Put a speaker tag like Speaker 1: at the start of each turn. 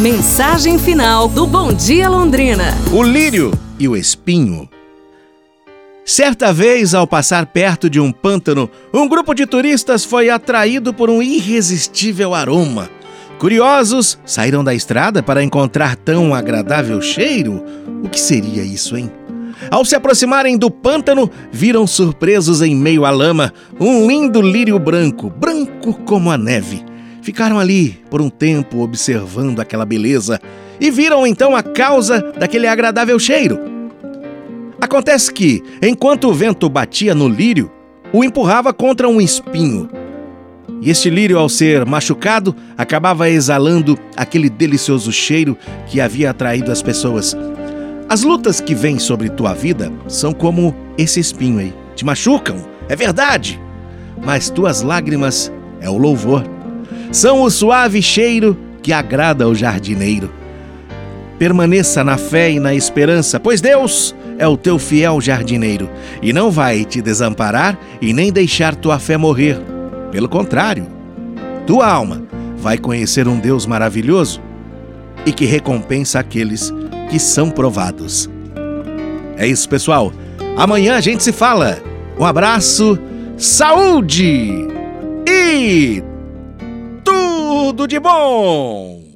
Speaker 1: Mensagem final do Bom Dia Londrina.
Speaker 2: O lírio e o espinho. Certa vez, ao passar perto de um pântano, um grupo de turistas foi atraído por um irresistível aroma. Curiosos, saíram da estrada para encontrar tão agradável cheiro. O que seria isso, hein? Ao se aproximarem do pântano, viram surpresos em meio à lama um lindo lírio branco, branco como a neve. Ficaram ali por um tempo observando aquela beleza e viram então a causa daquele agradável cheiro. Acontece que, enquanto o vento batia no lírio, o empurrava contra um espinho. E este lírio, ao ser machucado, acabava exalando aquele delicioso cheiro que havia atraído as pessoas. As lutas que vêm sobre tua vida são como esse espinho aí. Te machucam, é verdade. Mas tuas lágrimas é o louvor. São o suave cheiro que agrada ao jardineiro. Permaneça na fé e na esperança, pois Deus é o teu fiel jardineiro e não vai te desamparar e nem deixar tua fé morrer. Pelo contrário, tua alma vai conhecer um Deus maravilhoso e que recompensa aqueles que são provados. É isso, pessoal. Amanhã a gente se fala. Um abraço, saúde e tudo de bom!